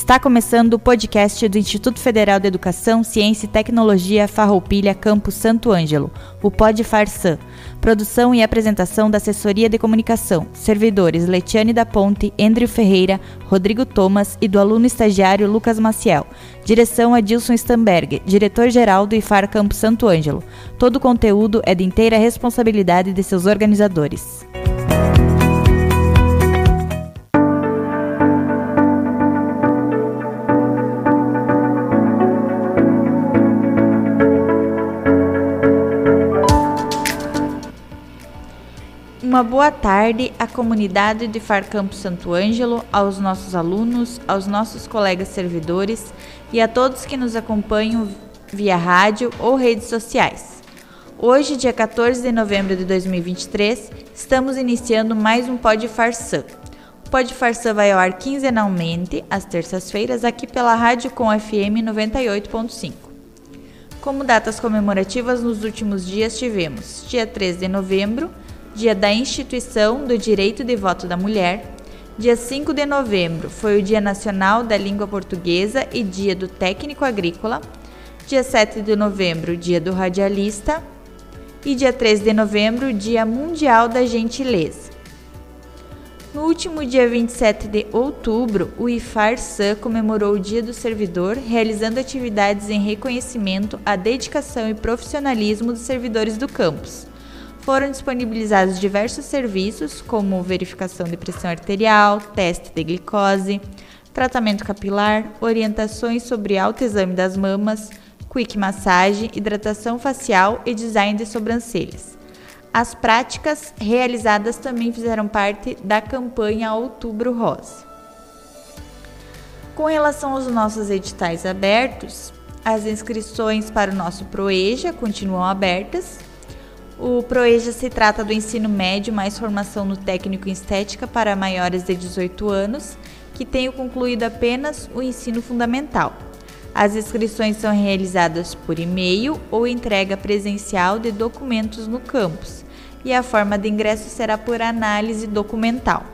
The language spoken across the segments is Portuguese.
Está começando o podcast do Instituto Federal de Educação, Ciência e Tecnologia Farroupilha Campus Santo Ângelo, o Pod Farsan. Produção e apresentação da Assessoria de Comunicação. Servidores Letiane da Ponte, Andrew Ferreira, Rodrigo Thomas e do aluno estagiário Lucas Maciel. Direção Adilson Stamberg, diretor-geral do IFAR Campus Santo Ângelo. Todo o conteúdo é de inteira responsabilidade de seus organizadores. Uma boa tarde à comunidade de Far Campo Santo Ângelo, aos nossos alunos, aos nossos colegas servidores e a todos que nos acompanham via rádio ou redes sociais. Hoje, dia 14 de novembro de 2023, estamos iniciando mais um Pod Farsan. O Pod Farsan vai ao ar quinzenalmente, às terças-feiras, aqui pela Rádio Com FM 98.5. Como datas comemorativas nos últimos dias tivemos dia 13 de novembro, Dia da Instituição do Direito de Voto da Mulher. Dia 5 de novembro foi o Dia Nacional da Língua Portuguesa e Dia do Técnico Agrícola. Dia 7 de novembro, Dia do Radialista. E dia 13 de novembro, Dia Mundial da Gentileza. No último dia 27 de outubro, o IFAR-SAN comemorou o Dia do Servidor, realizando atividades em reconhecimento à dedicação e profissionalismo dos servidores do campus foram disponibilizados diversos serviços, como verificação de pressão arterial, teste de glicose, tratamento capilar, orientações sobre autoexame das mamas, quick massagem, hidratação facial e design de sobrancelhas. As práticas realizadas também fizeram parte da campanha Outubro Rosa. Com relação aos nossos editais abertos, as inscrições para o nosso ProEja continuam abertas o ProEja se trata do ensino médio mais formação no técnico em estética para maiores de 18 anos que tenham concluído apenas o ensino fundamental. As inscrições são realizadas por e-mail ou entrega presencial de documentos no campus, e a forma de ingresso será por análise documental.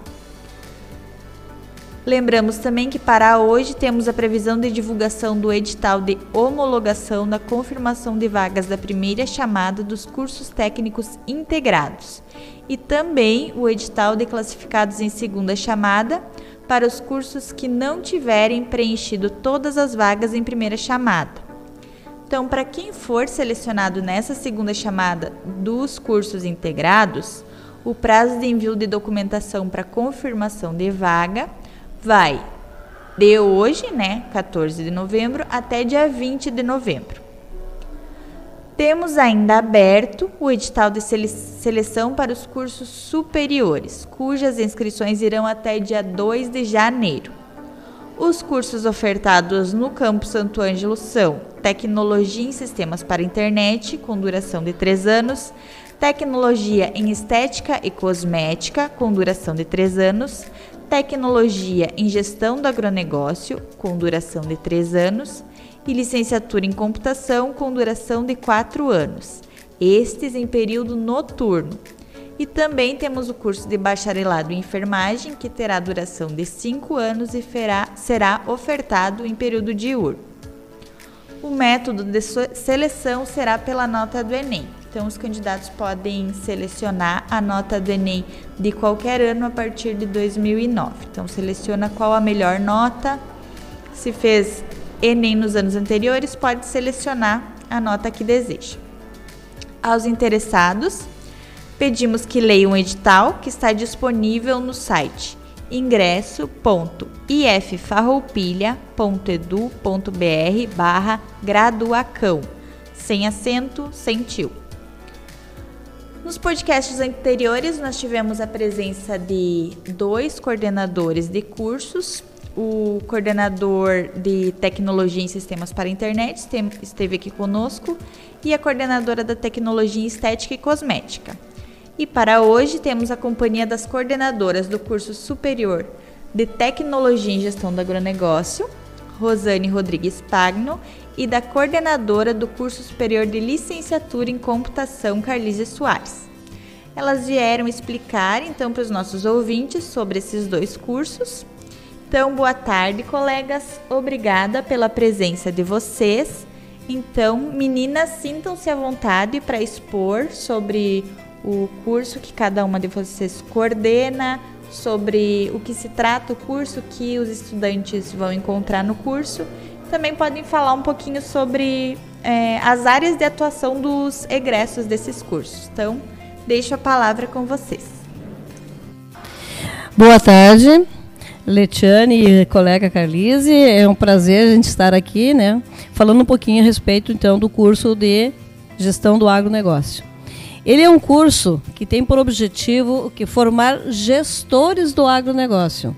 Lembramos também que para hoje temos a previsão de divulgação do edital de homologação da confirmação de vagas da primeira chamada dos cursos técnicos integrados e também o edital de classificados em segunda chamada para os cursos que não tiverem preenchido todas as vagas em primeira chamada. Então, para quem for selecionado nessa segunda chamada dos cursos integrados, o prazo de envio de documentação para confirmação de vaga vai de hoje, né, 14 de novembro, até dia 20 de novembro. Temos ainda aberto o edital de seleção para os cursos superiores, cujas inscrições irão até dia 2 de janeiro. Os cursos ofertados no Campo Santo Ângelo são Tecnologia em Sistemas para Internet, com duração de 3 anos, Tecnologia em Estética e Cosmética, com duração de 3 anos, Tecnologia em Gestão do Agronegócio, com duração de 3 anos, e licenciatura em Computação, com duração de 4 anos, estes em período noturno. E também temos o curso de Bacharelado em Enfermagem, que terá duração de 5 anos e será ofertado em período diurno. O método de seleção será pela nota do Enem. Então, os candidatos podem selecionar a nota do Enem de qualquer ano a partir de 2009. Então, seleciona qual a melhor nota. Se fez Enem nos anos anteriores, pode selecionar a nota que deseja. Aos interessados, pedimos que leiam o edital que está disponível no site ingresso.iffarroupilha.edu.br barra graduacão, sem acento, sem tio. Nos podcasts anteriores, nós tivemos a presença de dois coordenadores de cursos. O coordenador de Tecnologia em Sistemas para a Internet esteve aqui conosco e a coordenadora da Tecnologia em Estética e Cosmética. E para hoje temos a companhia das coordenadoras do curso superior de Tecnologia em Gestão do Agronegócio, Rosane Rodrigues Pagno, e da coordenadora do curso superior de licenciatura em computação, Carlise Soares. Elas vieram explicar então para os nossos ouvintes sobre esses dois cursos Então, boa tarde, colegas. Obrigada pela presença de vocês. Então, meninas, sintam-se à vontade para expor sobre o curso que cada uma de vocês coordena, sobre o que se trata o curso, que os estudantes vão encontrar no curso. Também podem falar um pouquinho sobre é, as áreas de atuação dos egressos desses cursos. Então, deixo a palavra com vocês. Boa tarde. Letiane e colega Carlise, é um prazer a gente estar aqui, né, falando um pouquinho a respeito então do curso de Gestão do Agronegócio. Ele é um curso que tem por objetivo que formar gestores do agronegócio.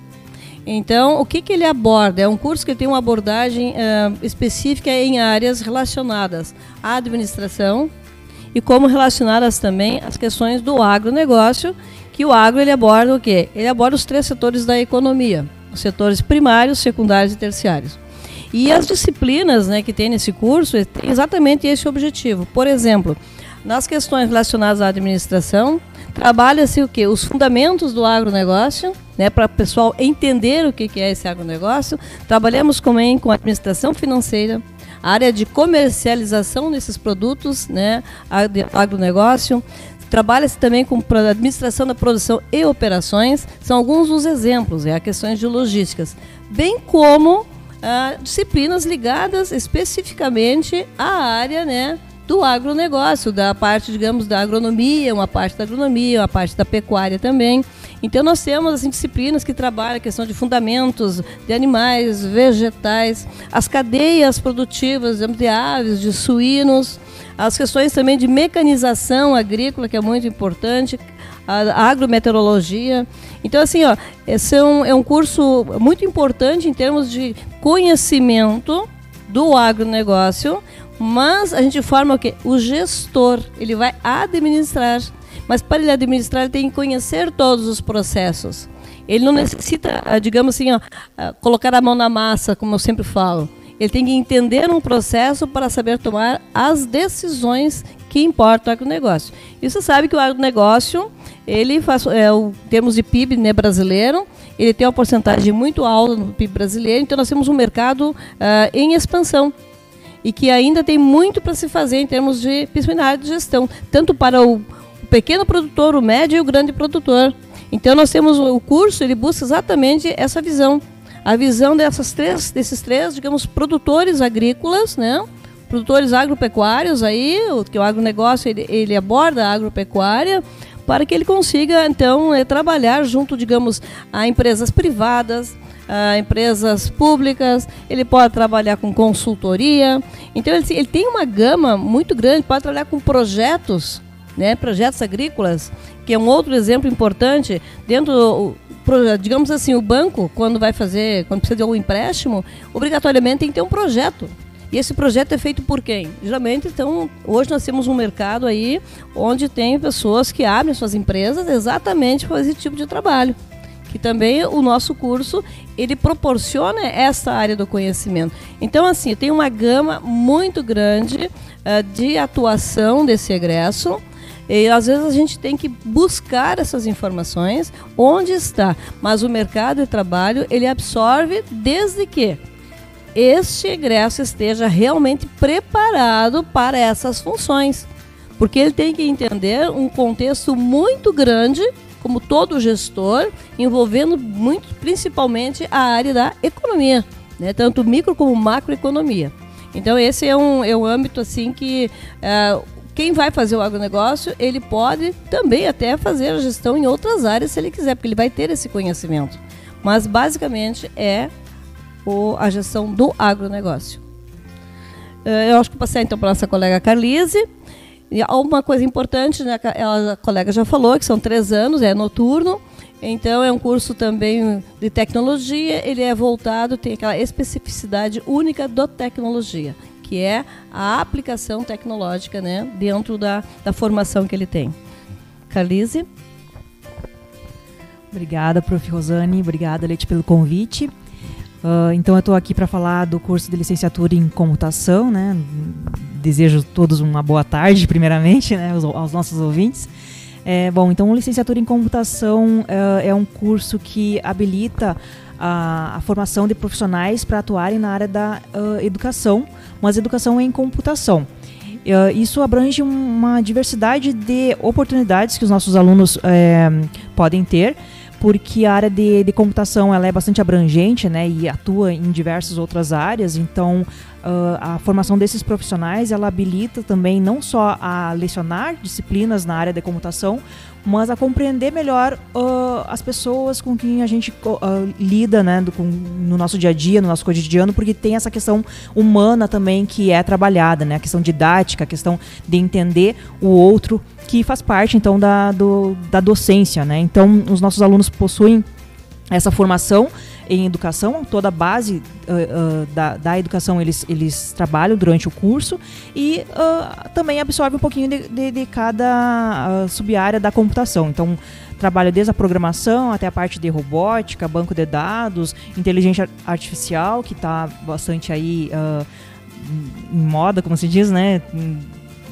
Então, o que, que ele aborda? É um curso que tem uma abordagem uh, específica em áreas relacionadas à administração e como relacionadas também às questões do agronegócio que o agro ele aborda o quê? Ele aborda os três setores da economia, os setores primários, secundários e terciários. E as disciplinas né, que tem nesse curso têm exatamente esse objetivo. Por exemplo, nas questões relacionadas à administração, trabalha-se o quê? Os fundamentos do agronegócio, né, para o pessoal entender o que, é esse agronegócio. Trabalhamos também com administração financeira, a área de comercialização desses produtos, né, agronegócio. Trabalha-se também com administração da produção e operações, são alguns dos exemplos, é a questões de logísticas, bem como ah, disciplinas ligadas especificamente à área né, do agronegócio, da parte, digamos, da agronomia, uma parte da agronomia, uma parte da pecuária também. Então nós temos assim, disciplinas que trabalham a questão de fundamentos de animais, vegetais, as cadeias produtivas digamos, de aves, de suínos, as questões também de mecanização agrícola, que é muito importante, a agrometeorologia. Então, assim, ó, é um, é um curso muito importante em termos de conhecimento do agronegócio, mas a gente forma o quê? O gestor, ele vai administrar. Mas para ele administrar, ele tem que conhecer todos os processos. Ele não necessita, digamos assim, ó, colocar a mão na massa, como eu sempre falo. Ele tem que entender um processo para saber tomar as decisões que importam ao agronegócio. E você sabe que o agronegócio, ele faz, é, o termos de PIB né, brasileiro, ele tem uma porcentagem muito alta no PIB brasileiro, então nós temos um mercado uh, em expansão e que ainda tem muito para se fazer em termos de, principalmente de gestão, tanto para o, pequeno produtor, o médio e o grande produtor. Então nós temos o curso, ele busca exatamente essa visão a visão dessas três, desses três, digamos, produtores agrícolas, né? Produtores agropecuários aí, que o agronegócio ele, ele aborda a agropecuária, para que ele consiga, então, é, trabalhar junto, digamos, a empresas privadas, empresas públicas, ele pode trabalhar com consultoria. Então, ele, ele tem uma gama muito grande, pode trabalhar com projetos, né, projetos agrícolas, que é um outro exemplo importante dentro digamos assim, o banco, quando vai fazer, quando precisa de algum empréstimo, obrigatoriamente tem que ter um projeto. E esse projeto é feito por quem? Geralmente, então, hoje nós temos um mercado aí onde tem pessoas que abrem suas empresas exatamente para esse tipo de trabalho. Que também o nosso curso, ele proporciona essa área do conhecimento. Então, assim, tem uma gama muito grande uh, de atuação desse egresso, e às vezes a gente tem que buscar essas informações onde está, mas o mercado de trabalho ele absorve desde que este egresso esteja realmente preparado para essas funções. Porque ele tem que entender um contexto muito grande, como todo gestor, envolvendo muito, principalmente a área da economia, né? tanto micro como macroeconomia. Então esse é um, é um âmbito assim que uh, quem vai fazer o agronegócio, ele pode também até fazer a gestão em outras áreas se ele quiser, porque ele vai ter esse conhecimento. Mas basicamente é o, a gestão do agronegócio. Eh, eu acho que vou passar então para a nossa colega Carlise. E uma coisa importante, né, a colega já falou, que são três anos, é noturno. Então é um curso também de tecnologia, ele é voltado, tem aquela especificidade única do tecnologia que é a aplicação tecnológica né, dentro da, da formação que ele tem. Carlise? Obrigada, prof. Rosane. Obrigada, Leite, pelo convite. Uh, então, eu estou aqui para falar do curso de licenciatura em computação. Né? Desejo todos uma boa tarde, primeiramente, né, aos, aos nossos ouvintes. É, bom, então, licenciatura em computação uh, é um curso que habilita a, a formação de profissionais para atuarem na área da uh, educação, mas educação em computação. Uh, isso abrange uma diversidade de oportunidades que os nossos alunos é, podem ter, porque a área de, de, computação ela é bastante abrangente né, e atua em diversas outras áreas, então uh, a formação desses profissionais ela habilita também não só a lecionar disciplinas na área de computação, mas a compreender melhor uh, as pessoas com quem a gente uh, lida né, do, com, no nosso dia a dia, no nosso cotidiano, porque tem essa questão humana também que é trabalhada, né, a questão didática, a questão de entender o outro, que faz parte então da, do, da docência. Né? Então, os nossos alunos possuem essa formação em educação, toda a base uh, uh, da, da, educação eles, eles trabalham durante o curso e uh, também absorve um pouquinho de, de, de cada sub-área da computação. Então, trabalha desde a programação até a parte de robótica, banco de dados, inteligência artificial, que está bastante aí em moda, como se diz, né?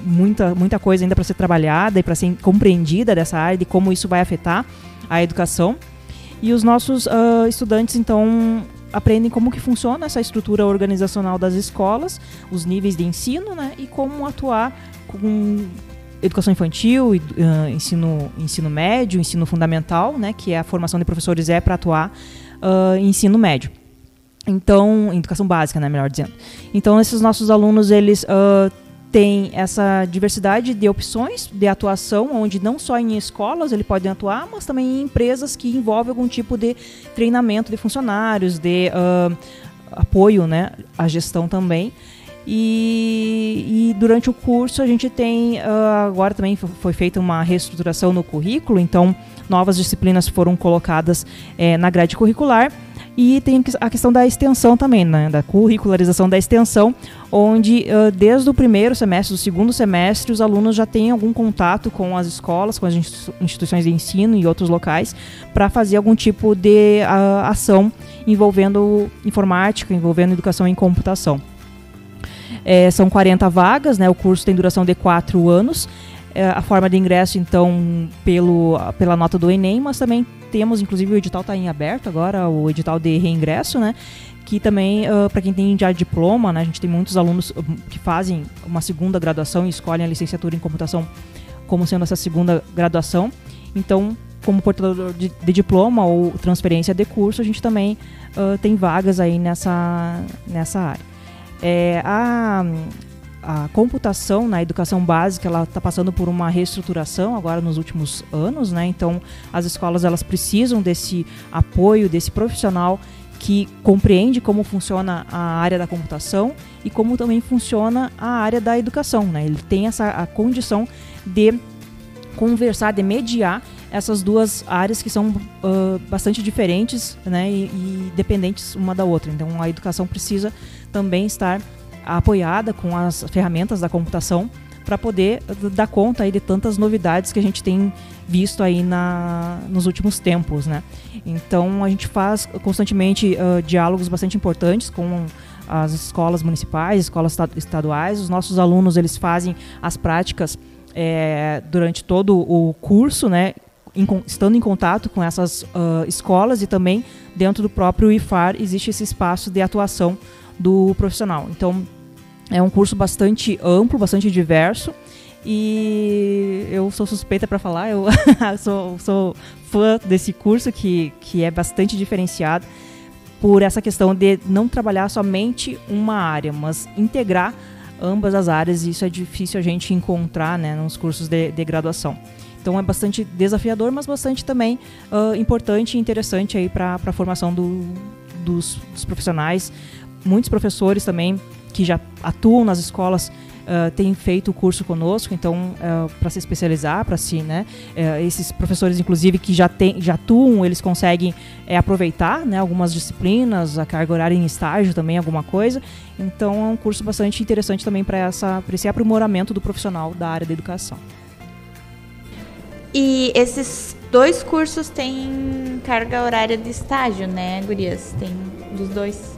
Muita, muita coisa ainda para ser trabalhada e para ser compreendida dessa área de como isso vai afetar a educação. E os nossos uh, estudantes, então, aprendem como que funciona essa estrutura organizacional das escolas, os níveis de ensino, né? E como atuar com educação infantil, uh, ensino, ensino médio, ensino fundamental, né? Que é a formação de professores é para atuar uh, em ensino médio. Então, educação básica, né, melhor dizendo. Então, esses nossos alunos, eles uh, tem essa diversidade de opções de atuação, onde não só em escolas ele pode atuar, mas também em empresas que envolvem algum tipo de treinamento de funcionários, de uh, apoio né, à gestão também. E, e, durante o curso a gente tem, uh, agora também foi feita uma reestruturação no currículo, então novas disciplinas foram colocadas eh, na grade curricular e tem a questão da extensão também, né, da curricularização da extensão, onde uh, desde o primeiro semestre, do segundo semestre, os alunos já têm algum contato com as escolas, com as instituições de ensino e outros locais, para fazer algum tipo de uh, ação envolvendo informática, envolvendo educação em computação. É, são 40 vagas, né, o curso tem duração de 4 anos. A forma de ingresso, então, pelo, pela nota do Enem, mas também temos, inclusive, o edital está em aberto agora, o edital de reingresso, né? Que também, uh, para quem tem já diploma, né? A gente tem muitos alunos que fazem uma segunda graduação e escolhem a licenciatura em computação como sendo essa segunda graduação. Então, como portador de, de diploma ou transferência de curso, a gente também uh, tem vagas aí nessa, nessa área. É, a, a computação na educação básica ela está passando por uma reestruturação agora nos últimos anos, né? Então as escolas elas precisam desse apoio desse profissional que compreende como funciona a área da computação e como também funciona a área da educação, né? Ele tem essa a condição de conversar, de mediar essas duas áreas que são uh, bastante diferentes, né? E, e dependentes uma da outra. Então a educação precisa também estar apoiada com as ferramentas da computação para poder dar conta aí de tantas novidades que a gente tem visto aí na, nos últimos tempos, né? Então a gente faz constantemente uh, diálogos bastante importantes com as escolas municipais, escolas estaduais. Os nossos alunos eles fazem as práticas é, durante todo o curso, né? Em, estando em contato com essas uh, escolas e também dentro do próprio IFAR existe esse espaço de atuação do profissional. Então é um curso bastante amplo, bastante diverso. E eu sou suspeita para falar, eu sou, sou fã desse curso que, que é bastante diferenciado por essa questão de não trabalhar somente uma área, mas integrar ambas as áreas. E isso é difícil a gente encontrar né, nos cursos de, de graduação. Então é bastante desafiador, mas bastante também uh, importante e interessante para a formação do, dos, dos profissionais. Muitos professores também que já atuam nas escolas uh, têm feito o curso conosco, então uh, para se especializar, para si, né? Uh, esses professores, inclusive, que já, tem, já atuam, eles conseguem aproveitar, né? Algumas disciplinas, a carga horária em estágio também, alguma coisa. Então é um curso bastante interessante também para essa, esse aprimoramento do profissional da área da educação. E esses dois cursos têm carga horária de estágio, né, Gurias? Tem dos dois.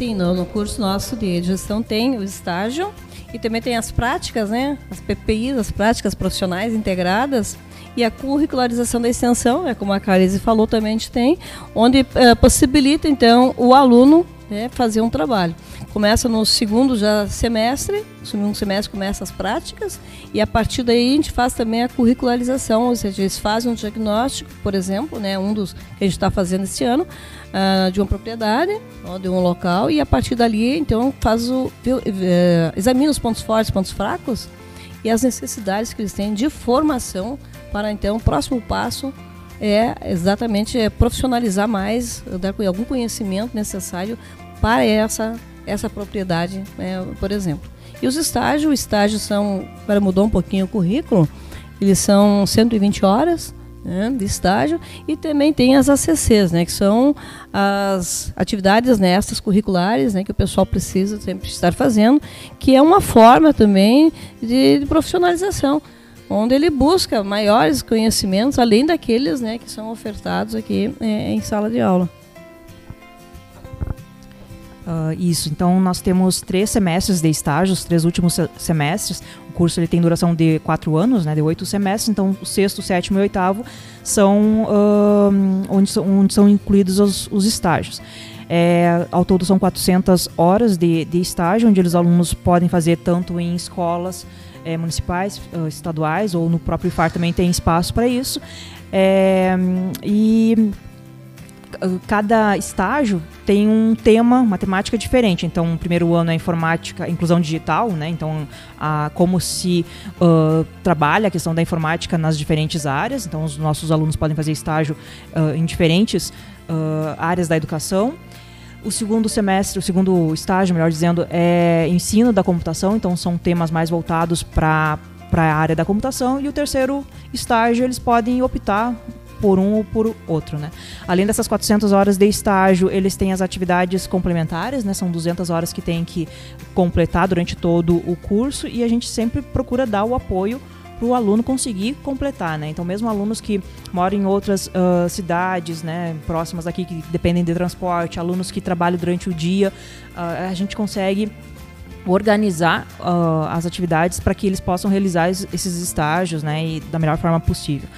Sim, no, no curso nosso de gestão tem o estágio E também tem as práticas, né? As PPIs, as práticas profissionais integradas. E a curricularização da extensão, é como a Carise falou, também a gente tem, onde é, possibilita então o aluno né, fazer um trabalho. Começa no segundo já semestre, no segundo semestre começa as práticas e a partir daí a gente faz também a curricularização, ou seja, eles fazem um diagnóstico, por exemplo, né, um dos que a gente está fazendo esse ano, uh, de uma propriedade, de um local e a partir dali então faz o uh, examina os pontos fortes, pontos fracos e as necessidades que eles têm de formação para então o próximo passo é exatamente é profissionalizar mais, dar algum conhecimento necessário para essa essa propriedade, né, por exemplo. E os estágios, os estágios são, agora mudou um pouquinho o currículo, eles são 120 horas né, de estágio e também tem as ACCs, né, que são as atividades nestas né, curriculares né, que o pessoal precisa sempre estar fazendo, que é uma forma também de, de profissionalização onde ele busca maiores conhecimentos além daqueles né, que são ofertados aqui é, em sala de aula. Uh, isso, então nós temos três semestres de estágio, os três últimos semestres. O curso ele tem duração de quatro anos, né, de oito semestres, então o sexto, sétimo e oitavo são uh, onde, onde, são incluídos os, os estágios. É, ao todo são 400 horas de, de estágio, onde os alunos podem fazer tanto em escolas é, municipais, uh, estaduais, ou no próprio IFAR também tem espaço para isso. É, e cada estágio tem um tema, uma temática diferente. Então, o primeiro ano é informática, inclusão digital, né? Então, a, como se uh, trabalha a questão da informática nas diferentes áreas. Então, os nossos alunos podem fazer estágio uh, em diferentes uh, áreas da educação. O segundo semestre, o segundo estágio, melhor dizendo, é ensino da computação. Então, são temas mais voltados para a área da computação e o terceiro estágio eles podem optar por um ou por outro, né? Além dessas 400 horas de estágio, eles têm as atividades complementares, né? São 200 horas que tem que completar durante todo o curso e a gente sempre procura dar o apoio para o aluno conseguir completar, né? Então, mesmo alunos que moram em outras uh, cidades, né, próximas aqui, que dependem de transporte, alunos que trabalham durante o dia, uh, a gente consegue organizar uh, as atividades para que eles possam realizar esses estágios, né, e da melhor forma possível.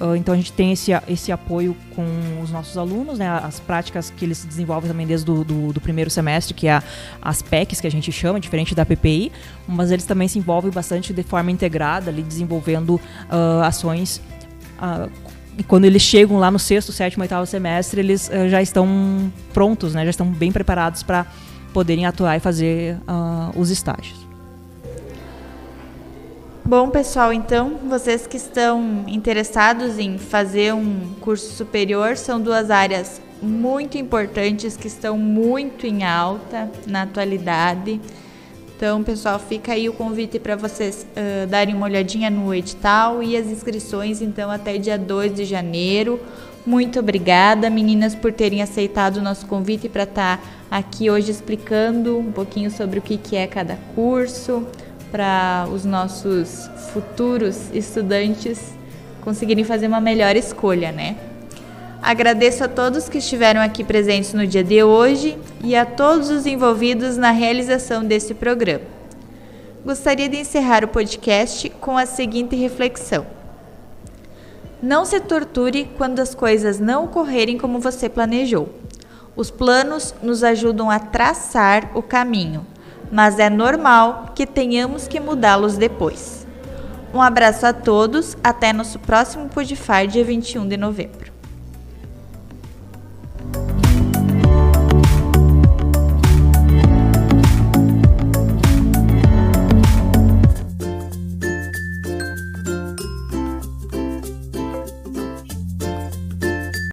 Uh, então a gente tem esse, esse apoio com os nossos alunos, né, as práticas que eles desenvolvem também desde do, do, do, primeiro semestre, que é as PECs que a gente chama, diferente da PPI, mas eles também se envolvem bastante de forma integrada, ali desenvolvendo uh, ações. Uh, e quando eles chegam lá no sexto, sétimo, oitavo semestre, eles já estão prontos, né, já estão bem preparados para poderem atuar e fazer os estágios. Bom, pessoal, então, vocês que estão interessados em fazer um curso superior, são duas áreas muito importantes que estão muito em alta na atualidade. Então, pessoal, fica aí o convite para vocês uh, darem uma olhadinha no edital e as inscrições, então, até dia 2 de janeiro. Muito obrigada, meninas, por terem aceitado o nosso convite para estar tá aqui hoje explicando um pouquinho sobre o que, que é cada curso, para os nossos futuros estudantes conseguirem fazer uma melhor escolha, né? Agradeço a todos que estiveram aqui presentes no dia de hoje e a todos os envolvidos na realização desse programa. Gostaria de encerrar o podcast com a seguinte reflexão: Não se torture quando as coisas não ocorrerem como você planejou. Os planos nos ajudam a traçar o caminho, mas é normal que tenhamos que mudá-los depois. Um abraço a todos, até nosso próximo Podify, dia 21 de novembro.